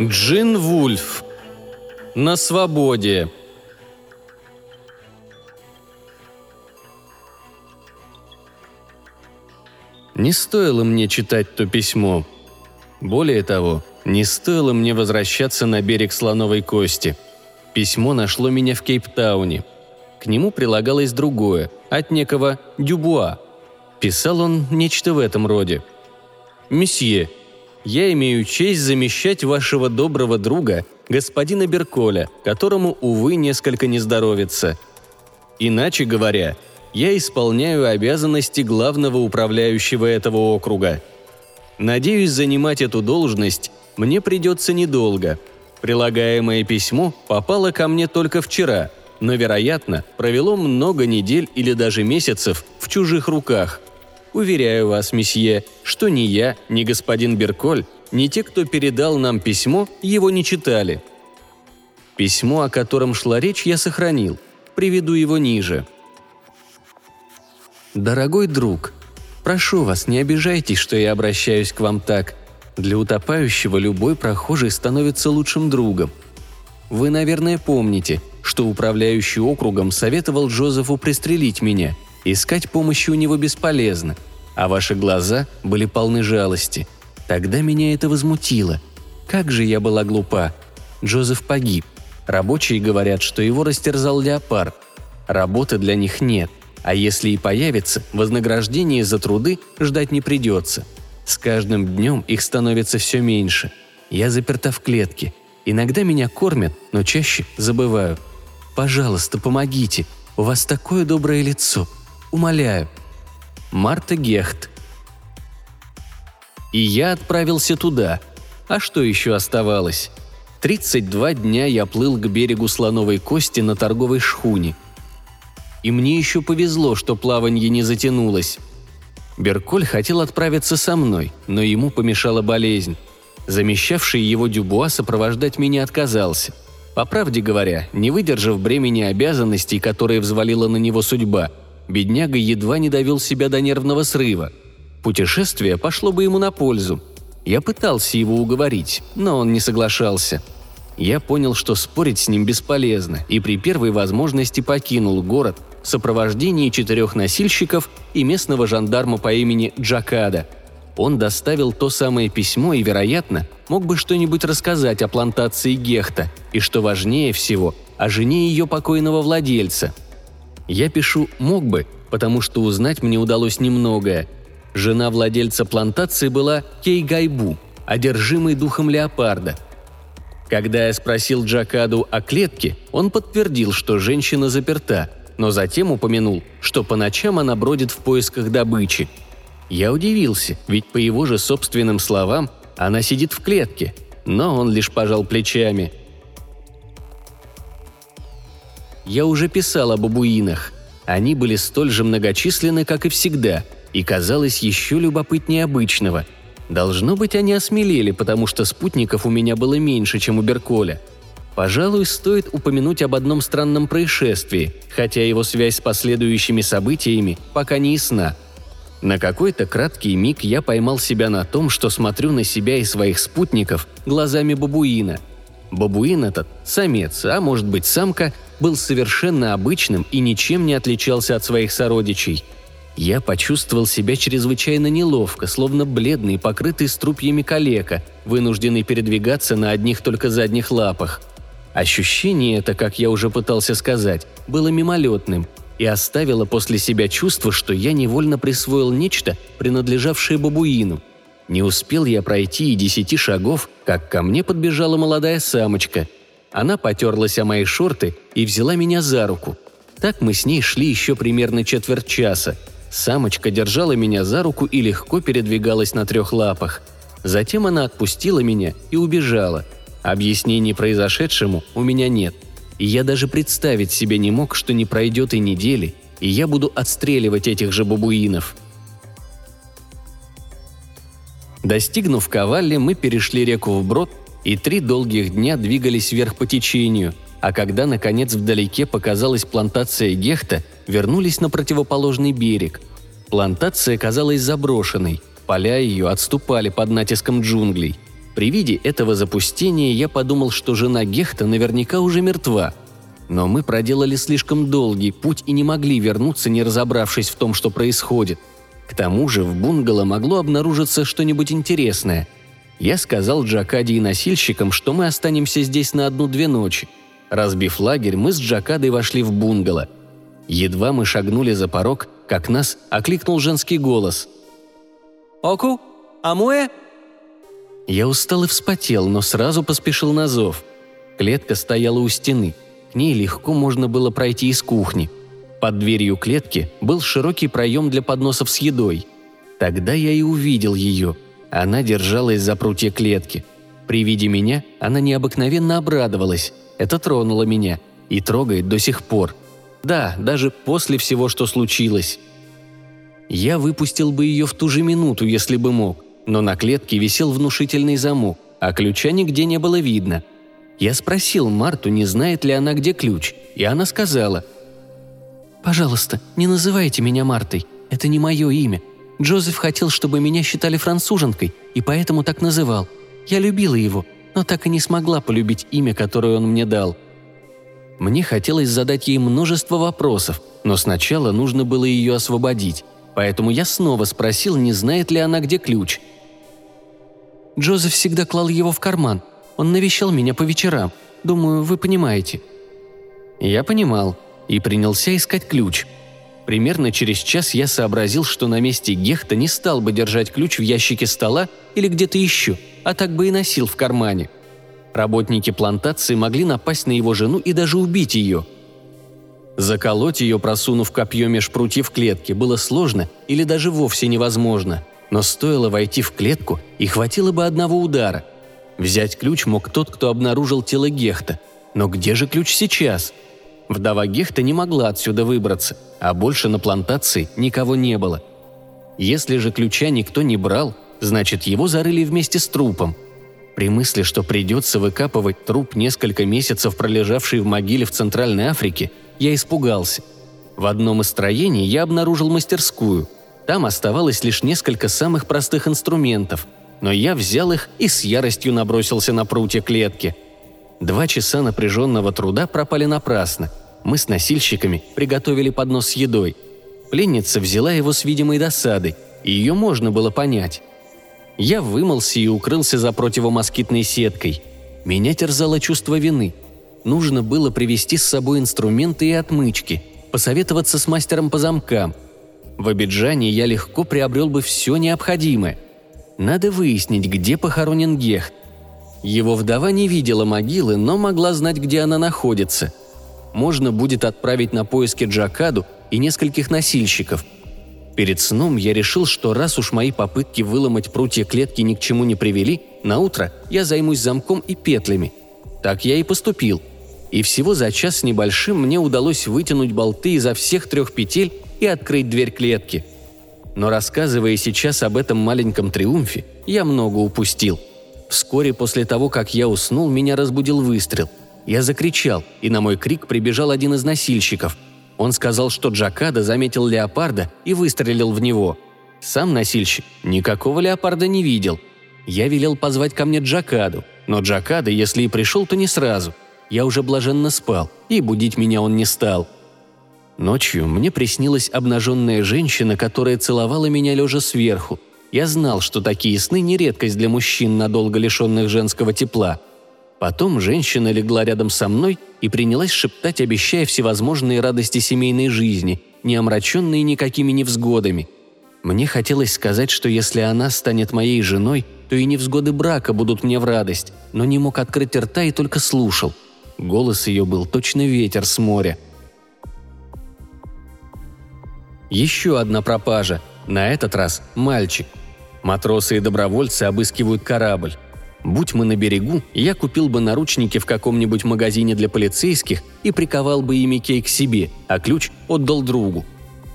Джин Вульф. На свободе. Не стоило мне читать то письмо. Более того, не стоило мне возвращаться на берег Слоновой Кости. Письмо нашло меня в Кейптауне. К нему прилагалось другое, от некого Дюбуа. Писал он нечто в этом роде. «Месье, я имею честь замещать вашего доброго друга, господина Берколя, которому, увы, несколько не здоровится. Иначе говоря, я исполняю обязанности главного управляющего этого округа. Надеюсь, занимать эту должность мне придется недолго. Прилагаемое письмо попало ко мне только вчера, но, вероятно, провело много недель или даже месяцев в чужих руках. Уверяю вас, месье, что ни я, ни господин Берколь, ни те, кто передал нам письмо, его не читали. Письмо, о котором шла речь, я сохранил. Приведу его ниже – «Дорогой друг, прошу вас, не обижайтесь, что я обращаюсь к вам так. Для утопающего любой прохожий становится лучшим другом. Вы, наверное, помните, что управляющий округом советовал Джозефу пристрелить меня. Искать помощи у него бесполезно, а ваши глаза были полны жалости. Тогда меня это возмутило. Как же я была глупа. Джозеф погиб. Рабочие говорят, что его растерзал леопард. Работы для них нет. А если и появится, вознаграждение за труды ждать не придется. С каждым днем их становится все меньше. Я заперта в клетке. Иногда меня кормят, но чаще забываю. Пожалуйста, помогите. У вас такое доброе лицо. Умоляю. Марта Гехт. И я отправился туда. А что еще оставалось? 32 дня я плыл к берегу Слоновой Кости на торговой шхуне – и мне еще повезло, что плаванье не затянулось. Берколь хотел отправиться со мной, но ему помешала болезнь. Замещавший его Дюбуа сопровождать меня отказался. По правде говоря, не выдержав бремени обязанностей, которые взвалила на него судьба, бедняга едва не довел себя до нервного срыва. Путешествие пошло бы ему на пользу. Я пытался его уговорить, но он не соглашался – я понял, что спорить с ним бесполезно, и при первой возможности покинул город в сопровождении четырех носильщиков и местного жандарма по имени Джакада. Он доставил то самое письмо и, вероятно, мог бы что-нибудь рассказать о плантации Гехта и, что важнее всего, о жене ее покойного владельца. Я пишу «мог бы», потому что узнать мне удалось немногое. Жена владельца плантации была Кей Гайбу, одержимый духом леопарда – когда я спросил Джакаду о клетке, он подтвердил, что женщина заперта, но затем упомянул, что по ночам она бродит в поисках добычи. Я удивился, ведь по его же собственным словам она сидит в клетке, но он лишь пожал плечами. Я уже писал о бабуинах. Они были столь же многочисленны, как и всегда, и казалось еще любопытнее обычного – Должно быть, они осмелели, потому что спутников у меня было меньше, чем у Берколя. Пожалуй, стоит упомянуть об одном странном происшествии, хотя его связь с последующими событиями пока не ясна. На какой-то краткий миг я поймал себя на том, что смотрю на себя и своих спутников глазами бабуина. Бабуин этот, самец, а может быть самка, был совершенно обычным и ничем не отличался от своих сородичей – я почувствовал себя чрезвычайно неловко, словно бледный, покрытый струпьями калека, вынужденный передвигаться на одних только задних лапах. Ощущение это, как я уже пытался сказать, было мимолетным и оставило после себя чувство, что я невольно присвоил нечто, принадлежавшее бабуину. Не успел я пройти и десяти шагов, как ко мне подбежала молодая самочка. Она потерлась о мои шорты и взяла меня за руку. Так мы с ней шли еще примерно четверть часа – Самочка держала меня за руку и легко передвигалась на трех лапах. Затем она отпустила меня и убежала. Объяснений произошедшему у меня нет. И я даже представить себе не мог, что не пройдет и недели, и я буду отстреливать этих же бабуинов. Достигнув Кавалли, мы перешли реку вброд и три долгих дня двигались вверх по течению, а когда, наконец, вдалеке показалась плантация Гехта, вернулись на противоположный берег. Плантация казалась заброшенной, поля ее отступали под натиском джунглей. При виде этого запустения я подумал, что жена Гехта наверняка уже мертва. Но мы проделали слишком долгий путь и не могли вернуться, не разобравшись в том, что происходит. К тому же в бунгало могло обнаружиться что-нибудь интересное. Я сказал Джакаде и носильщикам, что мы останемся здесь на одну-две ночи. Разбив лагерь, мы с Джакадой вошли в бунгало. Едва мы шагнули за порог, как нас окликнул женский голос. «Оку? Амуэ?» Я устал и вспотел, но сразу поспешил на зов. Клетка стояла у стены. К ней легко можно было пройти из кухни. Под дверью клетки был широкий проем для подносов с едой. Тогда я и увидел ее. Она держалась за прутья клетки. При виде меня она необыкновенно обрадовалась. Это тронуло меня. И трогает до сих пор. Да, даже после всего, что случилось. Я выпустил бы ее в ту же минуту, если бы мог но на клетке висел внушительный замок, а ключа нигде не было видно. Я спросил Марту, не знает ли она, где ключ, и она сказала. «Пожалуйста, не называйте меня Мартой, это не мое имя. Джозеф хотел, чтобы меня считали француженкой, и поэтому так называл. Я любила его, но так и не смогла полюбить имя, которое он мне дал. Мне хотелось задать ей множество вопросов, но сначала нужно было ее освободить. Поэтому я снова спросил, не знает ли она, где ключ. Джозеф всегда клал его в карман. Он навещал меня по вечерам. Думаю, вы понимаете». Я понимал и принялся искать ключ. Примерно через час я сообразил, что на месте Гехта не стал бы держать ключ в ящике стола или где-то еще, а так бы и носил в кармане. Работники плантации могли напасть на его жену и даже убить ее – Заколоть ее, просунув копье меж прутьев клетки, было сложно или даже вовсе невозможно. Но стоило войти в клетку, и хватило бы одного удара. Взять ключ мог тот, кто обнаружил тело Гехта. Но где же ключ сейчас? Вдова Гехта не могла отсюда выбраться, а больше на плантации никого не было. Если же ключа никто не брал, значит его зарыли вместе с трупом. При мысли, что придется выкапывать труп несколько месяцев пролежавший в могиле в Центральной Африке, я испугался. В одном из строений я обнаружил мастерскую. Там оставалось лишь несколько самых простых инструментов, но я взял их и с яростью набросился на прутья клетки. Два часа напряженного труда пропали напрасно. Мы с носильщиками приготовили поднос с едой. Пленница взяла его с видимой досадой, и ее можно было понять. Я вымылся и укрылся за противомоскитной сеткой. Меня терзало чувство вины – Нужно было привезти с собой инструменты и отмычки, посоветоваться с мастером по замкам. В Абиджане я легко приобрел бы все необходимое. Надо выяснить, где похоронен Гехт. Его вдова не видела могилы, но могла знать, где она находится. Можно будет отправить на поиски Джакаду и нескольких носильщиков. Перед сном я решил, что раз уж мои попытки выломать прутья клетки ни к чему не привели, на утро я займусь замком и петлями. Так я и поступил – и всего за час с небольшим мне удалось вытянуть болты изо всех трех петель и открыть дверь клетки. Но рассказывая сейчас об этом маленьком триумфе, я много упустил. Вскоре после того, как я уснул, меня разбудил выстрел. Я закричал, и на мой крик прибежал один из носильщиков. Он сказал, что Джакада заметил леопарда и выстрелил в него. Сам носильщик никакого леопарда не видел. Я велел позвать ко мне Джакаду, но Джакада, если и пришел, то не сразу – я уже блаженно спал, и будить меня он не стал. Ночью мне приснилась обнаженная женщина, которая целовала меня лежа сверху. Я знал, что такие сны не редкость для мужчин, надолго лишенных женского тепла. Потом женщина легла рядом со мной и принялась шептать, обещая всевозможные радости семейной жизни, не омраченные никакими невзгодами. Мне хотелось сказать, что если она станет моей женой, то и невзгоды брака будут мне в радость, но не мог открыть рта и только слушал – Голос ее был точно ветер с моря. Еще одна пропажа. На этот раз мальчик. Матросы и добровольцы обыскивают корабль. Будь мы на берегу, я купил бы наручники в каком-нибудь магазине для полицейских и приковал бы ими Кей к себе, а ключ отдал другу.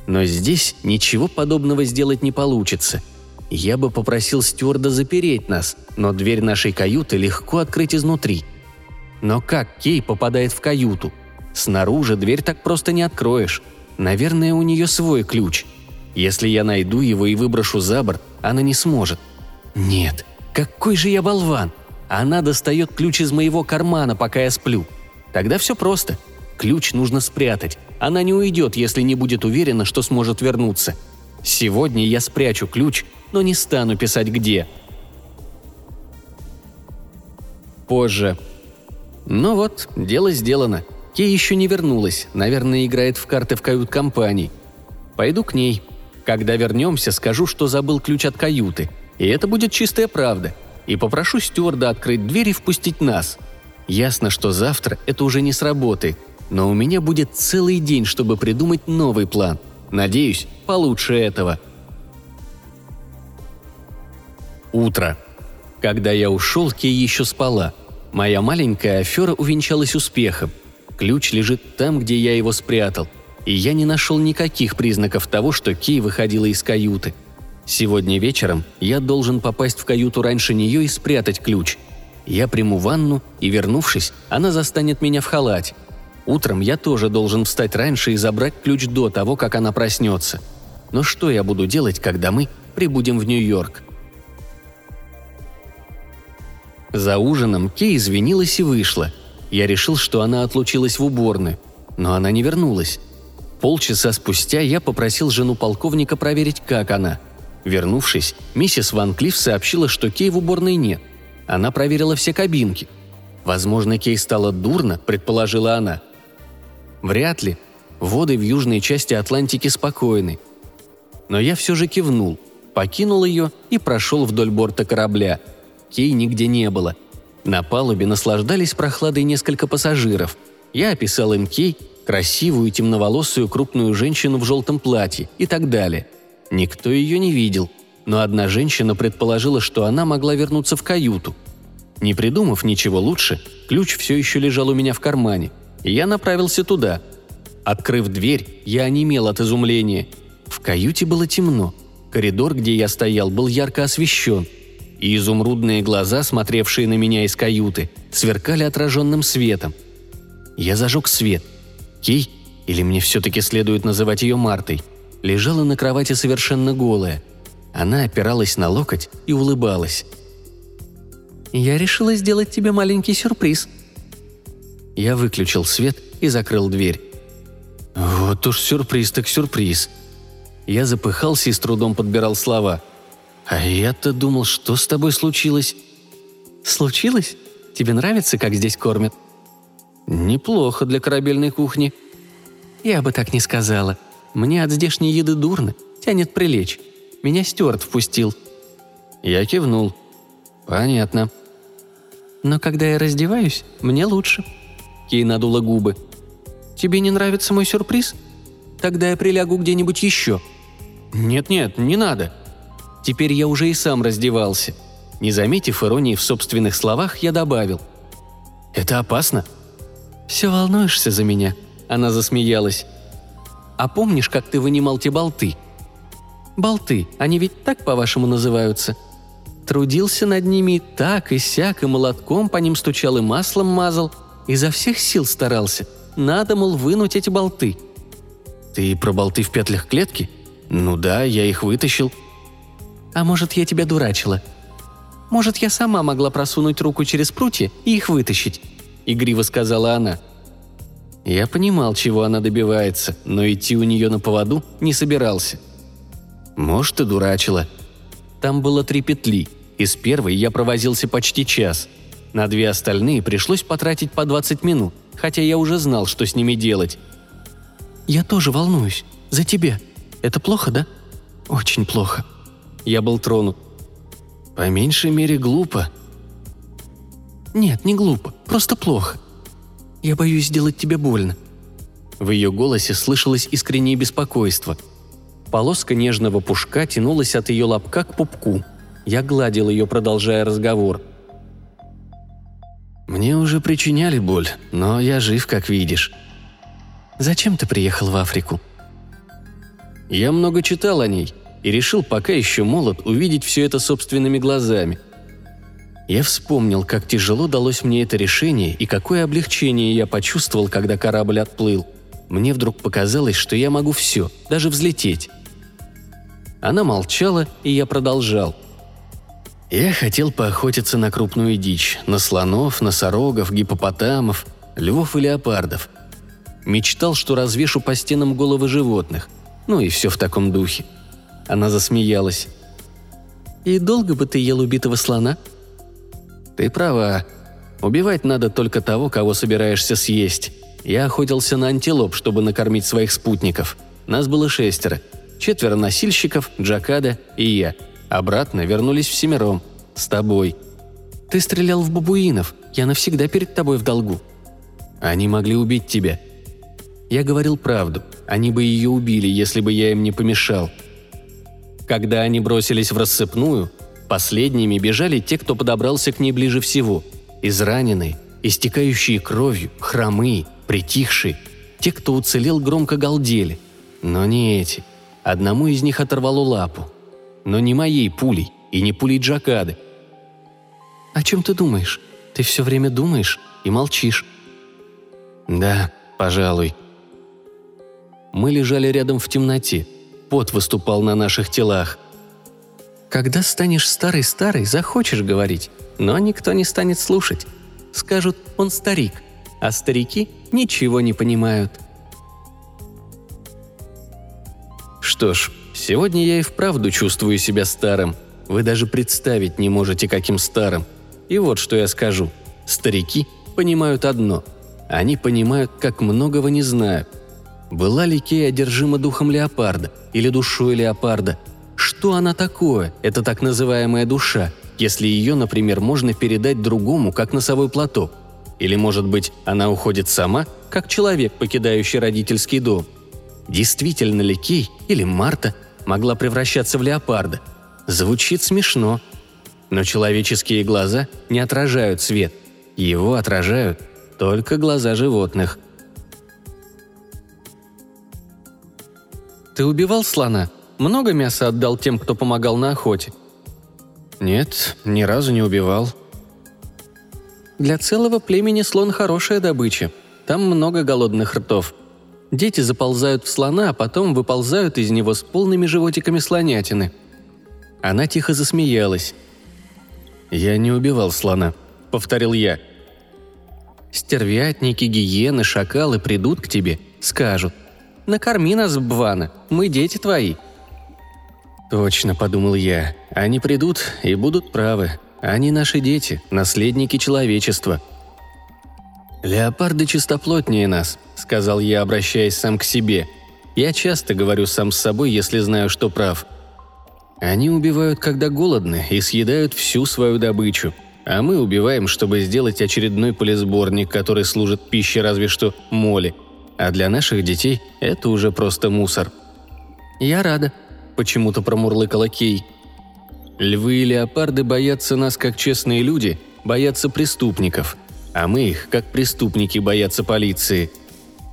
Но здесь ничего подобного сделать не получится. Я бы попросил стюарда запереть нас, но дверь нашей каюты легко открыть изнутри – но как Кей попадает в каюту? Снаружи дверь так просто не откроешь. Наверное, у нее свой ключ. Если я найду его и выброшу за борт, она не сможет. Нет, Какой же я болван! Она достает ключ из моего кармана, пока я сплю. Тогда все просто. Ключ нужно спрятать. Она не уйдет, если не будет уверена, что сможет вернуться. Сегодня я спрячу ключ, но не стану писать где. Позже. Ну вот, дело сделано. Кей еще не вернулась, наверное, играет в карты в кают-компании. Пойду к ней. Когда вернемся, скажу, что забыл ключ от каюты. И это будет чистая правда. И попрошу стюарда открыть дверь и впустить нас. Ясно, что завтра это уже не сработает, но у меня будет целый день, чтобы придумать новый план. Надеюсь, получше этого. Утро. Когда я ушел, Кей еще спала. Моя маленькая афера увенчалась успехом. Ключ лежит там, где я его спрятал. И я не нашел никаких признаков того, что Кей выходила из каюты. Сегодня вечером я должен попасть в каюту раньше нее и спрятать ключ. Я приму ванну, и, вернувшись, она застанет меня в халате. Утром я тоже должен встать раньше и забрать ключ до того, как она проснется. Но что я буду делать, когда мы прибудем в Нью-Йорк? За ужином Кей извинилась и вышла. Я решил, что она отлучилась в уборную. Но она не вернулась. Полчаса спустя я попросил жену полковника проверить, как она. Вернувшись, миссис Ван Клифф сообщила, что Кей в уборной нет. Она проверила все кабинки. Возможно, Кей стало дурно, предположила она. Вряд ли. Воды в южной части Атлантики спокойны. Но я все же кивнул, покинул ее и прошел вдоль борта корабля. Кей нигде не было. На палубе наслаждались прохладой несколько пассажиров. Я описал им Кей, красивую темноволосую крупную женщину в желтом платье и так далее. Никто ее не видел, но одна женщина предположила, что она могла вернуться в каюту. Не придумав ничего лучше, ключ все еще лежал у меня в кармане – и я направился туда. Открыв дверь, я онемел от изумления. В каюте было темно. Коридор, где я стоял, был ярко освещен. И изумрудные глаза, смотревшие на меня из каюты, сверкали отраженным светом. Я зажег свет. Кей, или мне все-таки следует называть ее Мартой, лежала на кровати совершенно голая. Она опиралась на локоть и улыбалась. «Я решила сделать тебе маленький сюрприз», я выключил свет и закрыл дверь. Вот уж сюрприз так сюрприз. Я запыхался и с трудом подбирал слова. А я-то думал, что с тобой случилось? Случилось? Тебе нравится, как здесь кормят? Неплохо для корабельной кухни. Я бы так не сказала. Мне от здешней еды дурно, тянет прилечь. Меня Стюарт впустил. Я кивнул. Понятно. Но когда я раздеваюсь, мне лучше. Кей надула губы. «Тебе не нравится мой сюрприз? Тогда я прилягу где-нибудь еще». «Нет-нет, не надо». Теперь я уже и сам раздевался. Не заметив иронии в собственных словах, я добавил. «Это опасно?» «Все волнуешься за меня?» Она засмеялась. «А помнишь, как ты вынимал те болты?» «Болты, они ведь так, по-вашему, называются?» Трудился над ними так и сяк, и молотком по ним стучал, и маслом мазал – Изо всех сил старался. Надо, мол, вынуть эти болты. Ты про болты в петлях клетки? Ну да, я их вытащил. А может, я тебя дурачила? Может, я сама могла просунуть руку через прутья и их вытащить? Игриво сказала она. Я понимал, чего она добивается, но идти у нее на поводу не собирался. Может, и дурачила. Там было три петли. Из первой я провозился почти час – на две остальные пришлось потратить по 20 минут, хотя я уже знал, что с ними делать. «Я тоже волнуюсь. За тебя. Это плохо, да?» «Очень плохо». Я был тронут. «По меньшей мере глупо». «Нет, не глупо. Просто плохо. Я боюсь сделать тебе больно». В ее голосе слышалось искреннее беспокойство. Полоска нежного пушка тянулась от ее лобка к пупку. Я гладил ее, продолжая разговор – «Мне уже причиняли боль, но я жив, как видишь». «Зачем ты приехал в Африку?» Я много читал о ней и решил, пока еще молод, увидеть все это собственными глазами. Я вспомнил, как тяжело далось мне это решение и какое облегчение я почувствовал, когда корабль отплыл. Мне вдруг показалось, что я могу все, даже взлететь. Она молчала, и я продолжал. Я хотел поохотиться на крупную дичь, на слонов, носорогов, гипопотамов, львов и леопардов. Мечтал, что развешу по стенам головы животных. Ну и все в таком духе. Она засмеялась. «И долго бы ты ел убитого слона?» «Ты права. Убивать надо только того, кого собираешься съесть. Я охотился на антилоп, чтобы накормить своих спутников. Нас было шестеро. Четверо носильщиков, Джакада и я – Обратно вернулись всемиром. С тобой. Ты стрелял в бабуинов. Я навсегда перед тобой в долгу. Они могли убить тебя. Я говорил правду. Они бы ее убили, если бы я им не помешал. Когда они бросились в рассыпную, последними бежали те, кто подобрался к ней ближе всего. Израненные, истекающие кровью, хромые, притихшие. Те, кто уцелел, громко галдели. Но не эти. Одному из них оторвало лапу но не моей пулей и не пулей Джакады. «О чем ты думаешь? Ты все время думаешь и молчишь». «Да, пожалуй». Мы лежали рядом в темноте. Пот выступал на наших телах. «Когда станешь старый-старый, захочешь говорить, но никто не станет слушать. Скажут, он старик, а старики ничего не понимают». Что ж, Сегодня я и вправду чувствую себя старым. Вы даже представить не можете, каким старым. И вот что я скажу. Старики понимают одно. Они понимают, как многого не знают. Была ли Кей одержима духом леопарда или душой леопарда? Что она такое, эта так называемая душа, если ее, например, можно передать другому, как носовой платок? Или, может быть, она уходит сама, как человек, покидающий родительский дом? Действительно ли Кей или Марта могла превращаться в леопарда. Звучит смешно. Но человеческие глаза не отражают свет. Его отражают только глаза животных. «Ты убивал слона? Много мяса отдал тем, кто помогал на охоте?» «Нет, ни разу не убивал». «Для целого племени слон хорошая добыча. Там много голодных ртов», Дети заползают в слона, а потом выползают из него с полными животиками слонятины. Она тихо засмеялась. «Я не убивал слона», — повторил я. «Стервятники, гиены, шакалы придут к тебе, скажут. Накорми нас, Бвана, мы дети твои». «Точно», — подумал я. «Они придут и будут правы. Они наши дети, наследники человечества». «Леопарды чистоплотнее нас», — сказал я, обращаясь сам к себе. «Я часто говорю сам с собой, если знаю, что прав. Они убивают, когда голодны, и съедают всю свою добычу. А мы убиваем, чтобы сделать очередной полисборник, который служит пищей разве что моли. А для наших детей это уже просто мусор». «Я рада», — почему-то промурлыкала Кей. «Львы и леопарды боятся нас, как честные люди, боятся преступников», а мы их, как преступники, боятся полиции.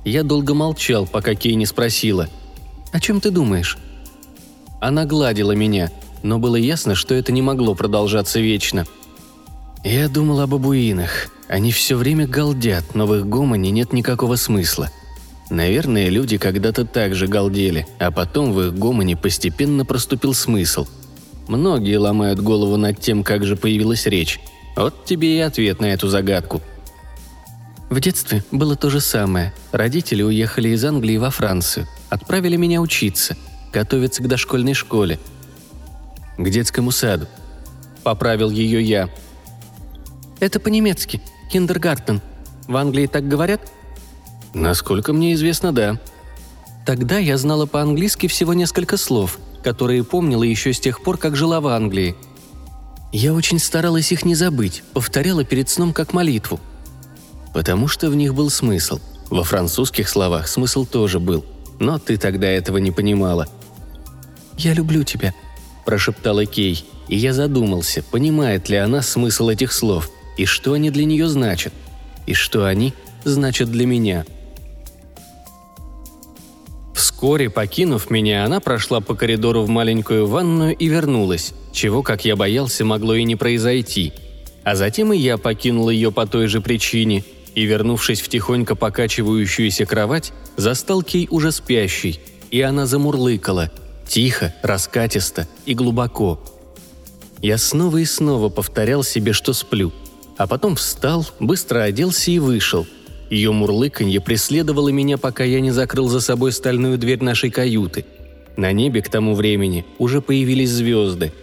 Я долго молчал, пока Кей не спросила. «О чем ты думаешь?» Она гладила меня, но было ясно, что это не могло продолжаться вечно. Я думал о бабуинах. Они все время галдят, но в их гомоне нет никакого смысла. Наверное, люди когда-то так же галдели, а потом в их гомоне постепенно проступил смысл. Многие ломают голову над тем, как же появилась речь. Вот тебе и ответ на эту загадку – в детстве было то же самое. Родители уехали из Англии во Францию, отправили меня учиться, готовиться к дошкольной школе. К детскому саду. Поправил ее я. Это по-немецки. Kindergarten. В Англии так говорят? Насколько мне известно, да. Тогда я знала по-английски всего несколько слов, которые помнила еще с тех пор, как жила в Англии. Я очень старалась их не забыть, повторяла перед сном как молитву – Потому что в них был смысл. Во французских словах смысл тоже был. Но ты тогда этого не понимала. «Я люблю тебя», – прошептала Кей, и я задумался, понимает ли она смысл этих слов, и что они для нее значат, и что они значат для меня. Вскоре, покинув меня, она прошла по коридору в маленькую ванную и вернулась, чего, как я боялся, могло и не произойти. А затем и я покинул ее по той же причине – и, вернувшись в тихонько покачивающуюся кровать, застал Кей уже спящий, и она замурлыкала, тихо, раскатисто и глубоко. Я снова и снова повторял себе, что сплю. А потом встал, быстро оделся и вышел. Ее мурлыканье преследовало меня, пока я не закрыл за собой стальную дверь нашей каюты. На небе к тому времени уже появились звезды.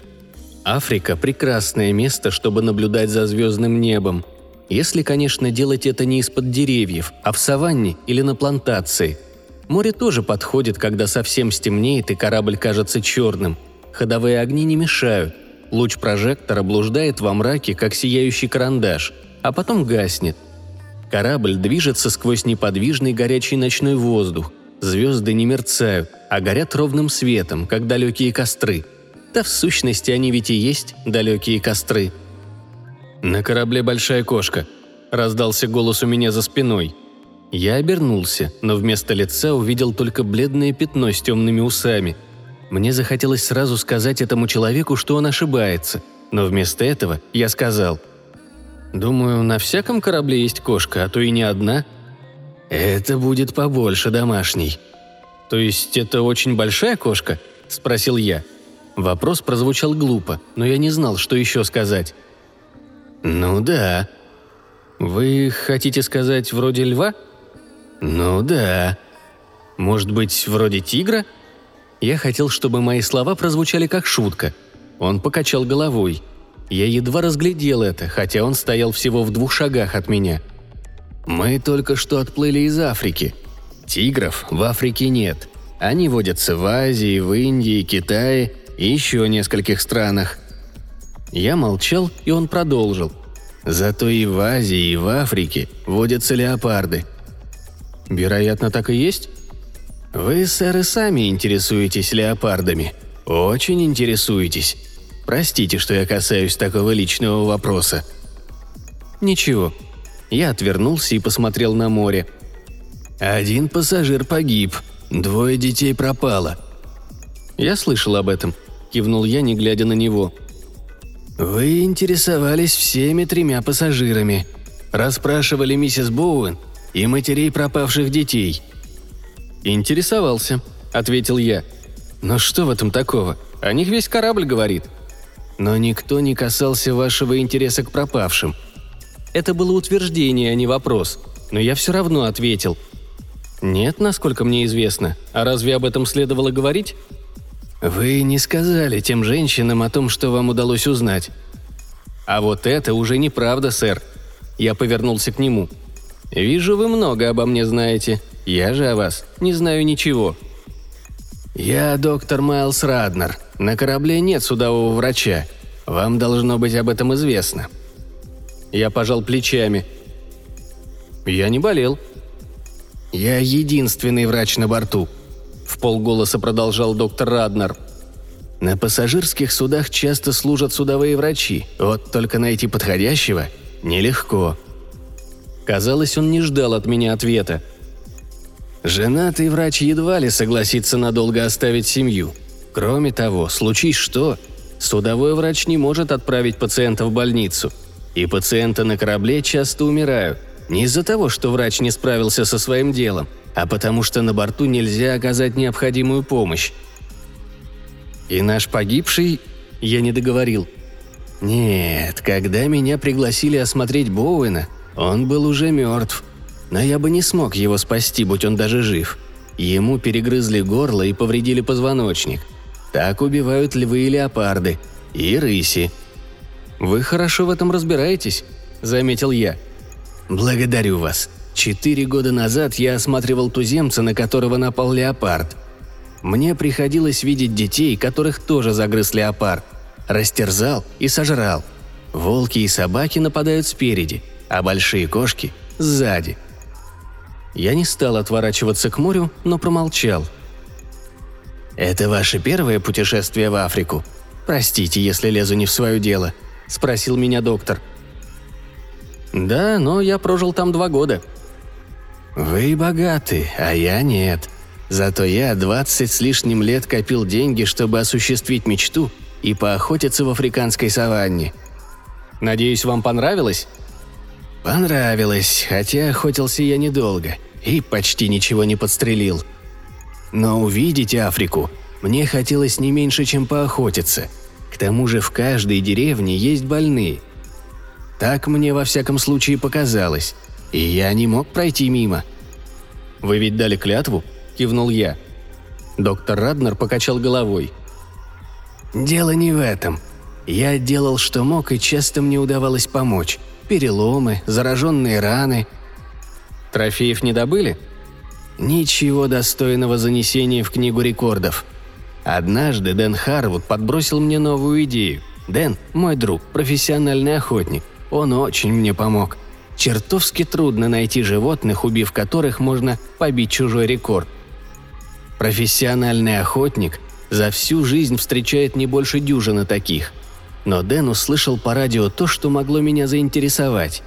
Африка – прекрасное место, чтобы наблюдать за звездным небом. Если, конечно, делать это не из-под деревьев, а в саванне или на плантации. Море тоже подходит, когда совсем стемнеет и корабль кажется черным. Ходовые огни не мешают. Луч прожектора блуждает во мраке, как сияющий карандаш, а потом гаснет. Корабль движется сквозь неподвижный горячий ночной воздух. Звезды не мерцают, а горят ровным светом, как далекие костры. Да в сущности они ведь и есть далекие костры. «На корабле большая кошка», – раздался голос у меня за спиной. Я обернулся, но вместо лица увидел только бледное пятно с темными усами. Мне захотелось сразу сказать этому человеку, что он ошибается, но вместо этого я сказал – Думаю, на всяком корабле есть кошка, а то и не одна. Это будет побольше домашней. То есть это очень большая кошка? Спросил я. Вопрос прозвучал глупо, но я не знал, что еще сказать. Ну да. Вы хотите сказать вроде льва? Ну да. Может быть, вроде тигра? Я хотел, чтобы мои слова прозвучали как шутка. Он покачал головой – я едва разглядел это, хотя он стоял всего в двух шагах от меня. «Мы только что отплыли из Африки. Тигров в Африке нет. Они водятся в Азии, в Индии, Китае и еще нескольких странах». Я молчал, и он продолжил. «Зато и в Азии, и в Африке водятся леопарды». «Вероятно, так и есть?» «Вы, сэр, и сами интересуетесь леопардами. Очень интересуетесь. Простите, что я касаюсь такого личного вопроса». «Ничего». Я отвернулся и посмотрел на море. «Один пассажир погиб, двое детей пропало». «Я слышал об этом», – кивнул я, не глядя на него. «Вы интересовались всеми тремя пассажирами. Расспрашивали миссис Боуэн и матерей пропавших детей». «Интересовался», – ответил я. «Но что в этом такого? О них весь корабль говорит», – но никто не касался вашего интереса к пропавшим. Это было утверждение, а не вопрос. Но я все равно ответил. Нет, насколько мне известно. А разве об этом следовало говорить? Вы не сказали тем женщинам о том, что вам удалось узнать. А вот это уже неправда, сэр. Я повернулся к нему. Вижу, вы много обо мне знаете. Я же о вас не знаю ничего. Я доктор Майлз Раднер, на корабле нет судового врача. Вам должно быть об этом известно». Я пожал плечами. «Я не болел». «Я единственный врач на борту», – в полголоса продолжал доктор Раднер. «На пассажирских судах часто служат судовые врачи, вот только найти подходящего нелегко». Казалось, он не ждал от меня ответа. Женатый врач едва ли согласится надолго оставить семью – Кроме того, случись что, судовой врач не может отправить пациента в больницу. И пациенты на корабле часто умирают. Не из-за того, что врач не справился со своим делом, а потому что на борту нельзя оказать необходимую помощь. И наш погибший... Я не договорил. Нет, когда меня пригласили осмотреть Боуэна, он был уже мертв. Но я бы не смог его спасти, будь он даже жив. Ему перегрызли горло и повредили позвоночник – так убивают львы и леопарды. И рыси. «Вы хорошо в этом разбираетесь», — заметил я. «Благодарю вас. Четыре года назад я осматривал туземца, на которого напал леопард. Мне приходилось видеть детей, которых тоже загрыз леопард. Растерзал и сожрал. Волки и собаки нападают спереди, а большие кошки – сзади. Я не стал отворачиваться к морю, но промолчал – «Это ваше первое путешествие в Африку? Простите, если лезу не в свое дело», – спросил меня доктор. «Да, но я прожил там два года». «Вы богаты, а я нет. Зато я двадцать с лишним лет копил деньги, чтобы осуществить мечту и поохотиться в африканской саванне». «Надеюсь, вам понравилось?» «Понравилось, хотя охотился я недолго и почти ничего не подстрелил», – но увидеть Африку мне хотелось не меньше, чем поохотиться. К тому же в каждой деревне есть больные. Так мне во всяком случае показалось, и я не мог пройти мимо. «Вы ведь дали клятву?» – кивнул я. Доктор Раднер покачал головой. «Дело не в этом. Я делал, что мог, и часто мне удавалось помочь. Переломы, зараженные раны. Трофеев не добыли? Ничего достойного занесения в книгу рекордов. Однажды Дэн Харвуд подбросил мне новую идею. Дэн – мой друг, профессиональный охотник. Он очень мне помог. Чертовски трудно найти животных, убив которых можно побить чужой рекорд. Профессиональный охотник за всю жизнь встречает не больше дюжины таких. Но Дэн услышал по радио то, что могло меня заинтересовать.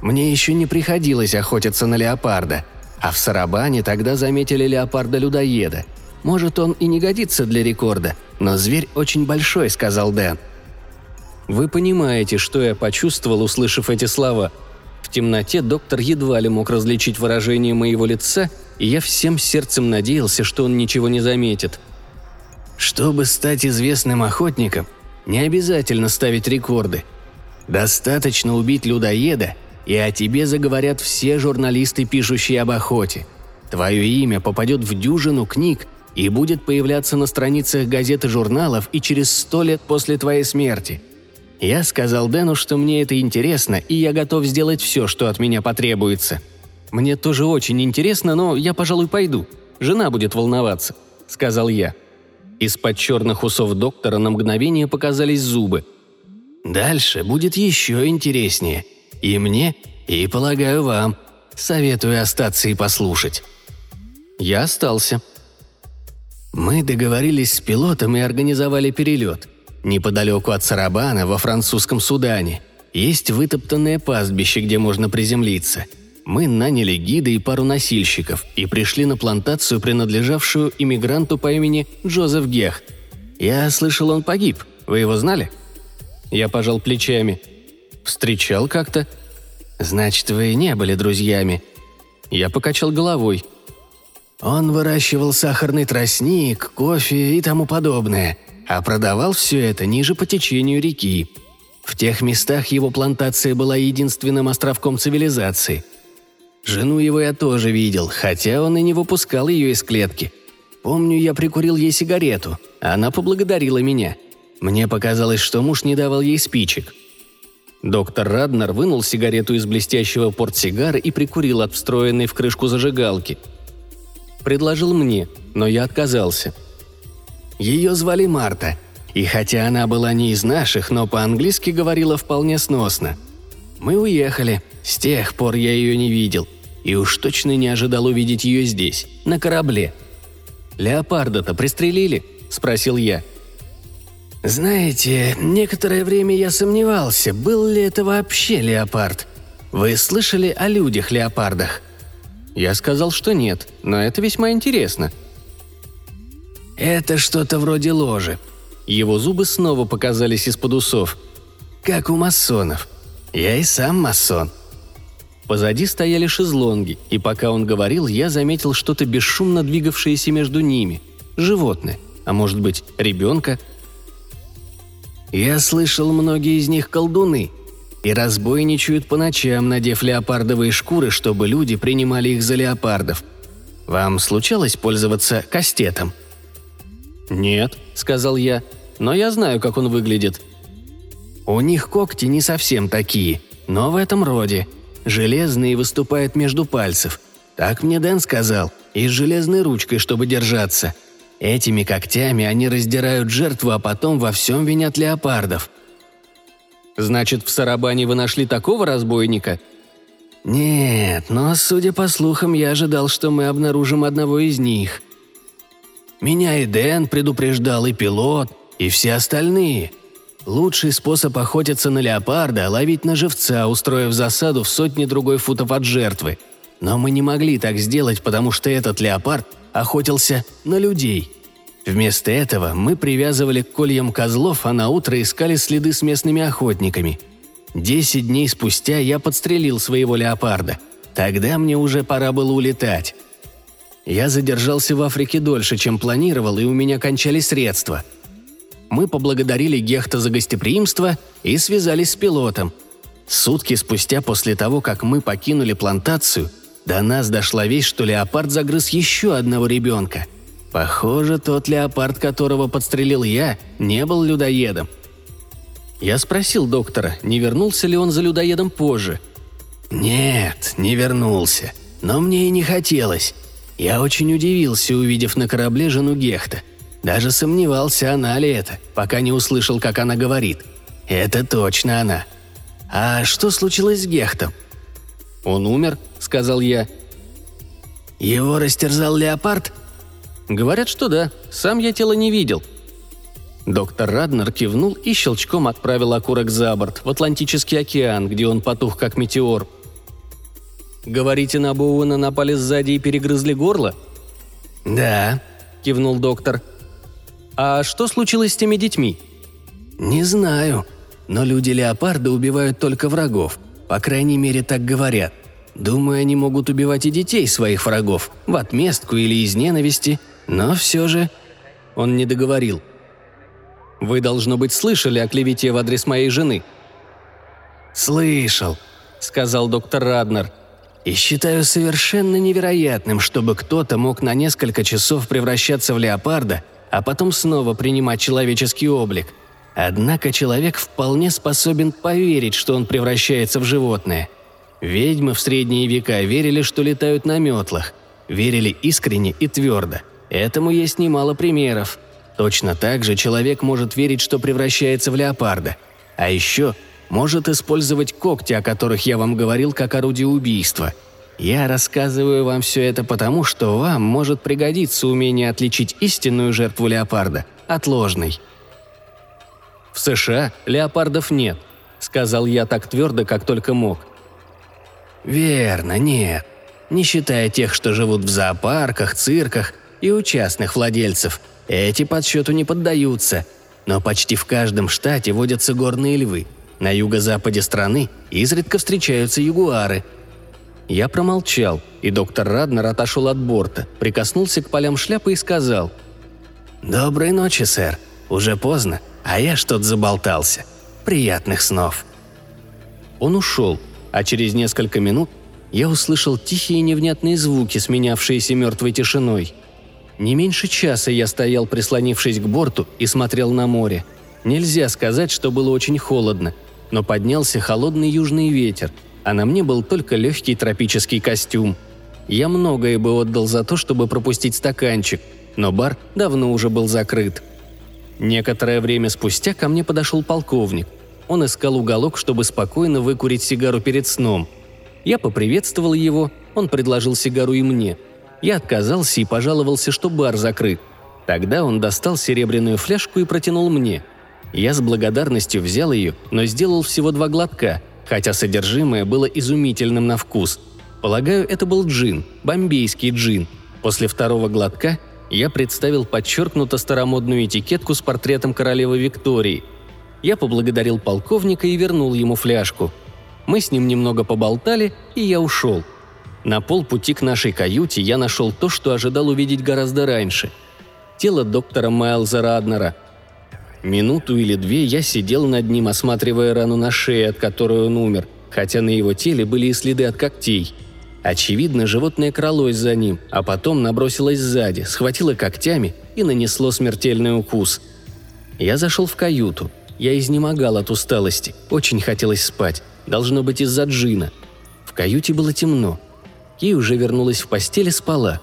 Мне еще не приходилось охотиться на леопарда, а в Сарабане тогда заметили леопарда-людоеда. Может, он и не годится для рекорда, но зверь очень большой, сказал Дэн. Вы понимаете, что я почувствовал, услышав эти слова. В темноте доктор едва ли мог различить выражение моего лица, и я всем сердцем надеялся, что он ничего не заметит. Чтобы стать известным охотником, не обязательно ставить рекорды. Достаточно убить людоеда и о тебе заговорят все журналисты, пишущие об охоте. Твое имя попадет в дюжину книг и будет появляться на страницах газет и журналов и через сто лет после твоей смерти. Я сказал Дэну, что мне это интересно, и я готов сделать все, что от меня потребуется. Мне тоже очень интересно, но я, пожалуй, пойду. Жена будет волноваться», — сказал я. Из-под черных усов доктора на мгновение показались зубы. «Дальше будет еще интереснее», и мне, и, полагаю, вам. Советую остаться и послушать». Я остался. Мы договорились с пилотом и организовали перелет. Неподалеку от Сарабана, во французском Судане, есть вытоптанное пастбище, где можно приземлиться. Мы наняли гида и пару носильщиков и пришли на плантацию, принадлежавшую иммигранту по имени Джозеф Гех. Я слышал, он погиб. Вы его знали? Я пожал плечами. Встречал как-то?» «Значит, вы не были друзьями?» Я покачал головой. «Он выращивал сахарный тростник, кофе и тому подобное, а продавал все это ниже по течению реки. В тех местах его плантация была единственным островком цивилизации. Жену его я тоже видел, хотя он и не выпускал ее из клетки. Помню, я прикурил ей сигарету, а она поблагодарила меня. Мне показалось, что муж не давал ей спичек. Доктор Раднер вынул сигарету из блестящего портсигара и прикурил от встроенной в крышку зажигалки. Предложил мне, но я отказался. Ее звали Марта, и хотя она была не из наших, но по-английски говорила вполне сносно. Мы уехали, с тех пор я ее не видел, и уж точно не ожидал увидеть ее здесь, на корабле. «Леопарда-то пристрелили?» – спросил я – «Знаете, некоторое время я сомневался, был ли это вообще леопард. Вы слышали о людях-леопардах?» Я сказал, что нет, но это весьма интересно. «Это что-то вроде ложи». Его зубы снова показались из-под усов. «Как у масонов. Я и сам масон». Позади стояли шезлонги, и пока он говорил, я заметил что-то бесшумно двигавшееся между ними. Животное, а может быть, ребенка – я слышал, многие из них колдуны и разбойничают по ночам, надев леопардовые шкуры, чтобы люди принимали их за леопардов. Вам случалось пользоваться кастетом?» «Нет», — сказал я, — «но я знаю, как он выглядит». «У них когти не совсем такие, но в этом роде. Железные выступают между пальцев. Так мне Дэн сказал, и с железной ручкой, чтобы держаться. Этими когтями они раздирают жертву, а потом во всем винят леопардов. Значит, в Сарабане вы нашли такого разбойника? Нет, но, судя по слухам, я ожидал, что мы обнаружим одного из них. Меня и Дэн предупреждал, и пилот, и все остальные. Лучший способ охотиться на леопарда – ловить на живца, устроив засаду в сотни другой футов от жертвы. Но мы не могли так сделать, потому что этот леопард – охотился на людей. Вместо этого мы привязывали к кольям козлов, а на утро искали следы с местными охотниками. Десять дней спустя я подстрелил своего леопарда. Тогда мне уже пора было улетать. Я задержался в Африке дольше, чем планировал, и у меня кончались средства. Мы поблагодарили Гехта за гостеприимство и связались с пилотом. Сутки спустя после того, как мы покинули плантацию, до нас дошла весть, что леопард загрыз еще одного ребенка. Похоже, тот леопард, которого подстрелил я, не был людоедом. Я спросил доктора, не вернулся ли он за людоедом позже. «Нет, не вернулся. Но мне и не хотелось. Я очень удивился, увидев на корабле жену Гехта. Даже сомневался, она ли это, пока не услышал, как она говорит. Это точно она. А что случилось с Гехтом? «Он умер», — сказал я. «Его растерзал леопард?» «Говорят, что да. Сам я тело не видел». Доктор Раднер кивнул и щелчком отправил окурок за борт, в Атлантический океан, где он потух как метеор. «Говорите, на Боуэна напали сзади и перегрызли горло?» «Да», — кивнул доктор. «А что случилось с теми детьми?» «Не знаю. Но люди-леопарды убивают только врагов. По крайней мере, так говорят. Думаю, они могут убивать и детей своих врагов, в отместку или из ненависти, но все же...» Он не договорил. «Вы, должно быть, слышали о клевете в адрес моей жены?» «Слышал», — сказал доктор Раднер. «И считаю совершенно невероятным, чтобы кто-то мог на несколько часов превращаться в леопарда а потом снова принимать человеческий облик. Однако человек вполне способен поверить, что он превращается в животное. Ведьмы в средние века верили, что летают на метлах. Верили искренне и твердо. Этому есть немало примеров. Точно так же человек может верить, что превращается в леопарда. А еще может использовать когти, о которых я вам говорил, как орудие убийства – я рассказываю вам все это потому, что вам может пригодиться умение отличить истинную жертву леопарда от ложной. «В США леопардов нет», — сказал я так твердо, как только мог. «Верно, нет. Не считая тех, что живут в зоопарках, цирках и у частных владельцев. Эти подсчету не поддаются. Но почти в каждом штате водятся горные львы. На юго-западе страны изредка встречаются ягуары — я промолчал, и доктор Раднер отошел от борта, прикоснулся к полям шляпы и сказал. «Доброй ночи, сэр. Уже поздно, а я что-то заболтался. Приятных снов». Он ушел, а через несколько минут я услышал тихие невнятные звуки, сменявшиеся мертвой тишиной. Не меньше часа я стоял, прислонившись к борту, и смотрел на море. Нельзя сказать, что было очень холодно, но поднялся холодный южный ветер – а на мне был только легкий тропический костюм. Я многое бы отдал за то, чтобы пропустить стаканчик, но бар давно уже был закрыт. Некоторое время спустя ко мне подошел полковник. Он искал уголок, чтобы спокойно выкурить сигару перед сном. Я поприветствовал его, он предложил сигару и мне. Я отказался и пожаловался, что бар закрыт. Тогда он достал серебряную фляжку и протянул мне. Я с благодарностью взял ее, но сделал всего два глотка, хотя содержимое было изумительным на вкус. Полагаю, это был джин, бомбейский джин. После второго глотка я представил подчеркнуто старомодную этикетку с портретом королевы Виктории. Я поблагодарил полковника и вернул ему фляжку. Мы с ним немного поболтали, и я ушел. На полпути к нашей каюте я нашел то, что ожидал увидеть гораздо раньше. Тело доктора Майлза Раднера – Минуту или две я сидел над ним, осматривая рану на шее, от которой он умер, хотя на его теле были и следы от когтей. Очевидно, животное кралось за ним, а потом набросилось сзади, схватило когтями и нанесло смертельный укус. Я зашел в каюту. Я изнемогал от усталости, очень хотелось спать, должно быть из-за джина. В каюте было темно. Кей уже вернулась в постель и спала.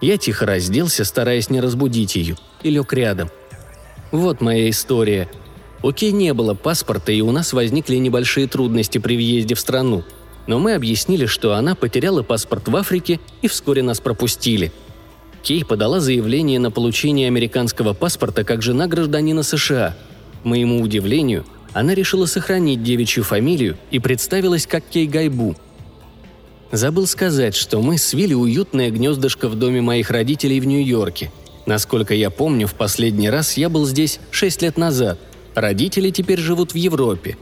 Я тихо разделся, стараясь не разбудить ее, и лег рядом – вот моя история. У Кей не было паспорта, и у нас возникли небольшие трудности при въезде в страну. Но мы объяснили, что она потеряла паспорт в Африке и вскоре нас пропустили. Кей подала заявление на получение американского паспорта как жена гражданина США. К моему удивлению, она решила сохранить девичью фамилию и представилась как Кей Гайбу. Забыл сказать, что мы свили уютное гнездышко в доме моих родителей в Нью-Йорке – Насколько я помню, в последний раз я был здесь шесть лет назад. Родители теперь живут в Европе.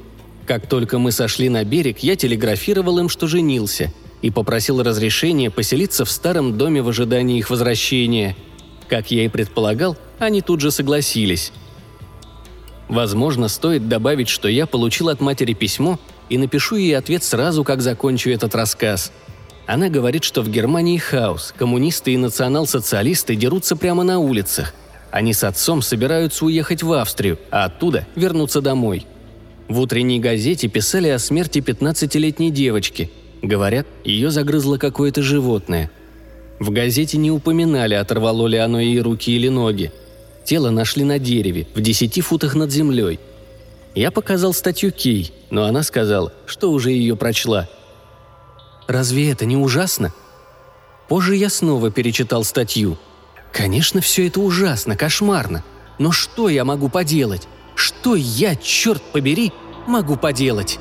Как только мы сошли на берег, я телеграфировал им, что женился, и попросил разрешения поселиться в старом доме в ожидании их возвращения. Как я и предполагал, они тут же согласились. Возможно, стоит добавить, что я получил от матери письмо и напишу ей ответ сразу, как закончу этот рассказ. Она говорит, что в Германии хаос, коммунисты и национал-социалисты дерутся прямо на улицах. Они с отцом собираются уехать в Австрию, а оттуда вернуться домой. В утренней газете писали о смерти 15-летней девочки. Говорят, ее загрызло какое-то животное. В газете не упоминали, оторвало ли оно ей руки или ноги. Тело нашли на дереве, в десяти футах над землей. Я показал статью Кей, но она сказала, что уже ее прочла. Разве это не ужасно? Позже я снова перечитал статью. Конечно, все это ужасно, кошмарно. Но что я могу поделать? Что я, черт побери, могу поделать?